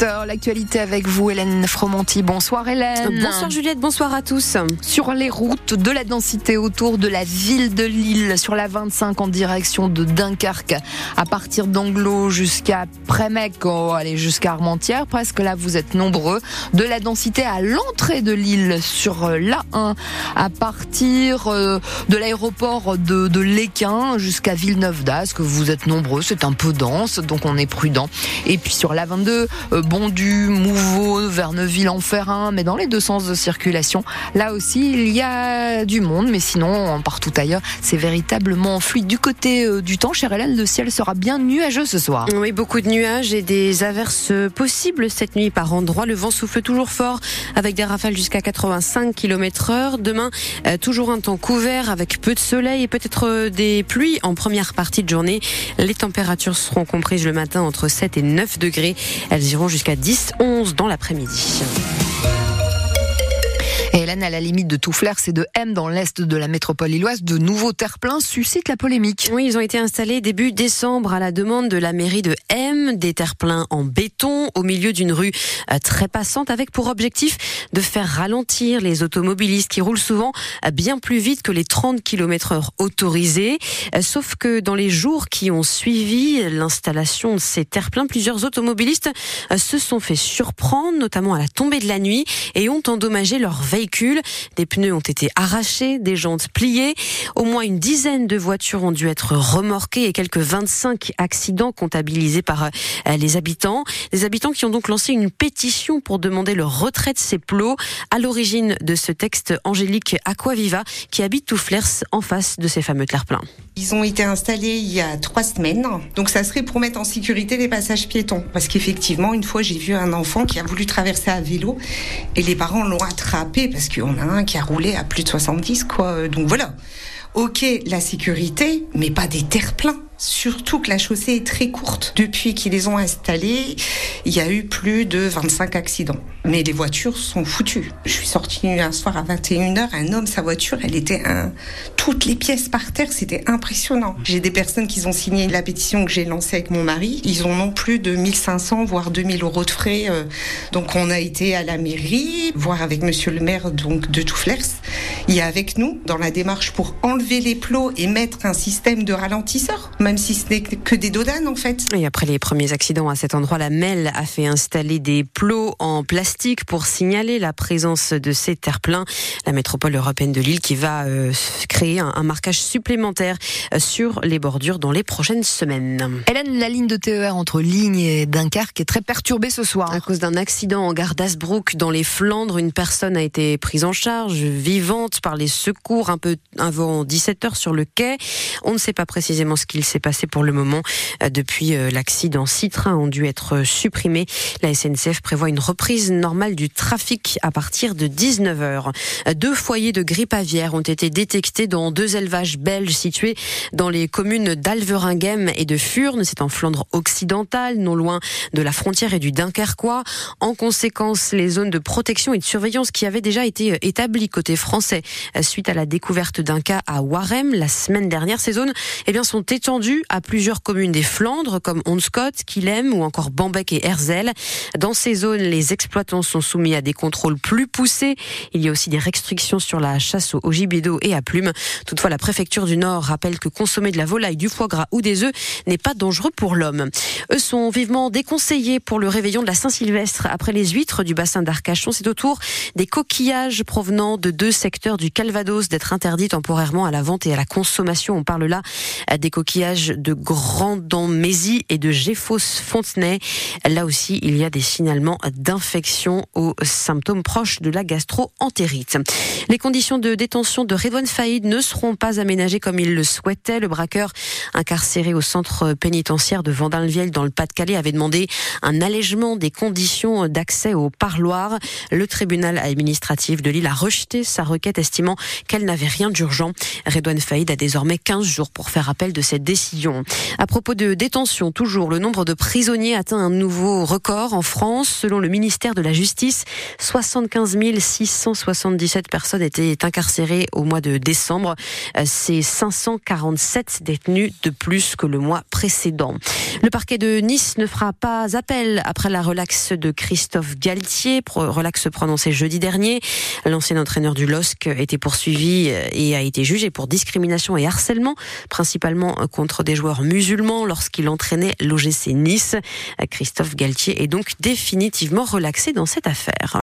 7h, l'actualité avec vous, Hélène Fromonti. Bonsoir Hélène. Bonsoir Juliette, bonsoir à tous. Sur les routes de la densité autour de la ville de Lille, sur la 25 en direction de Dunkerque, à partir d'Anglo jusqu'à Prémec, oh, allez, jusqu'à Armentières, presque là vous êtes nombreux. De la densité à l'entrée de Lille, sur l'A1, à partir euh, de l'aéroport de, de Léquin jusqu'à Villeneuve d'Ascq, vous êtes nombreux, c'est un peu dense, donc on est prudent. Et puis sur la 22, euh, Bondu, Mouveau, Verneville-en-Ferrin, mais dans les deux sens de circulation, là aussi il y a du monde, mais sinon partout ailleurs, c'est véritablement fluide. Du côté euh, du temps, chère Hélène, le ciel sera bien nuageux ce soir. Oui, beaucoup de nuages et des averses possibles cette nuit par endroits. Le vent souffle toujours fort avec des rafales jusqu'à 85 km heure. Demain, euh, toujours un temps couvert avec peu de soleil et peut-être des pluies en première partie de journée. Les températures seront comprises le matin entre 7 et 9 degrés. Elles iront jusqu'à 10-11 dans l'après-midi. À la limite de tout flair, c'est de M dans l'est de la métropole lilloise. De nouveaux terre-pleins suscitent la polémique. Oui, ils ont été installés début décembre à la demande de la mairie de M. Des terre-pleins en béton au milieu d'une rue euh, très passante avec pour objectif de faire ralentir les automobilistes qui roulent souvent euh, bien plus vite que les 30 km heure autorisés. Euh, sauf que dans les jours qui ont suivi l'installation de ces terre-pleins, plusieurs automobilistes se sont fait surprendre, notamment à la tombée de la nuit, et ont endommagé leur véhicule des pneus ont été arrachés, des jantes pliées. Au moins une dizaine de voitures ont dû être remorquées et quelques 25 accidents comptabilisés par euh, les habitants. Les habitants qui ont donc lancé une pétition pour demander le retrait de ces plots. À l'origine de ce texte, Angélique Aquaviva, qui habite Touflers en face de ces fameux clairs-pleins. Ils ont été installés il y a trois semaines. Donc ça serait pour mettre en sécurité les passages piétons. Parce qu'effectivement, une fois, j'ai vu un enfant qui a voulu traverser à vélo et les parents l'ont attrapé parce en a un qui a roulé à plus de 70, quoi. Donc voilà. Ok, la sécurité, mais pas des terres pleins. Surtout que la chaussée est très courte. Depuis qu'ils les ont installés, il y a eu plus de 25 accidents. Mais les voitures sont foutues. Je suis sortie un soir à 21h, un homme, sa voiture, elle était un... toutes les pièces par terre, c'était impressionnant. J'ai des personnes qui ont signé la pétition que j'ai lancée avec mon mari. Ils ont non plus de 1500 voire 2000 euros de frais. Euh. Donc on a été à la mairie, voir avec monsieur le maire donc de Touflers. Il est avec nous dans la démarche pour enlever les plots et mettre un système de ralentisseur même si ce n'est que des dodanes en fait. Et après les premiers accidents à cet endroit, la MEL a fait installer des plots en plastique pour signaler la présence de ces terre-pleins. La métropole européenne de Lille qui va euh, créer un, marquage supplémentaire euh, sur les bordures dans les prochaines semaines. Hélène, la ligne de TER entre Ligne et Dunkerque est très perturbée ce soir. À cause d'un accident en gare d'Asbrook dans les Flandres, une personne a été prise en charge vivante par les secours un peu avant 17 heures sur le quai. On ne sait pas précisément ce qu'il s'est passé pour le moment. Euh, depuis euh, l'accident, six trains ont dû être supprimés. La SNCF prévoit une reprise normale du trafic à partir de 19h. Euh, deux foyers de grippe aviaire ont été détectés dans deux élevages belges situés dans les communes d'Alveringhem et de Furnes. C'est en Flandre occidentale, non loin de la frontière et du Dunkerquois. En conséquence, les zones de protection et de surveillance qui avaient déjà été établies côté français suite à la découverte d'un cas à Warem la semaine dernière, ces zones eh bien, sont étendues à plusieurs communes des Flandres, comme Onscott, Quilem ou encore Bambeck et Herzl. Dans ces zones, les exploitants sont soumis à des contrôles plus poussés. Il y a aussi des restrictions sur la chasse au gibier d'eau et à plumes. Toutefois, la préfecture du Nord rappelle que consommer de la volaille, du foie gras ou des œufs n'est pas dangereux pour l'homme. Eux sont vivement déconseillés pour le réveillon de la Saint-Sylvestre. Après les huîtres du bassin d'Arcachon, c'est au tour des coquillages provenant de deux secteurs du Calvados d'être interdits temporairement à la vente et à la consommation. On parle là des coquillages de Grand-Mézy et de Géfos-Fontenay. Là aussi, il y a des signalements d'infection aux symptômes proches de la gastro-entérite. Les conditions de détention de Redouane Faïd ne seront pas aménagées comme il le souhaitait. Le braqueur incarcéré au centre pénitentiaire de Vendin-le-Vieil dans le Pas-de-Calais avait demandé un allègement des conditions d'accès au parloir. Le tribunal administratif de Lille a rejeté sa requête estimant qu'elle n'avait rien d'urgent. Redouane Faïd a désormais 15 jours pour faire appel de cette décision. À propos de détention, toujours, le nombre de prisonniers atteint un nouveau record en France. Selon le ministère de la Justice, 75 677 personnes étaient incarcérées au mois de décembre. C'est 547 détenus de plus que le mois précédent. Le parquet de Nice ne fera pas appel après la relaxe de Christophe Galtier, relaxe prononcée jeudi dernier. L'ancien entraîneur du LOSC était poursuivi et a été jugé pour discrimination et harcèlement, principalement contre des joueurs musulmans lorsqu'il entraînait l'OGC Nice. Christophe Galtier est donc définitivement relaxé dans cette affaire.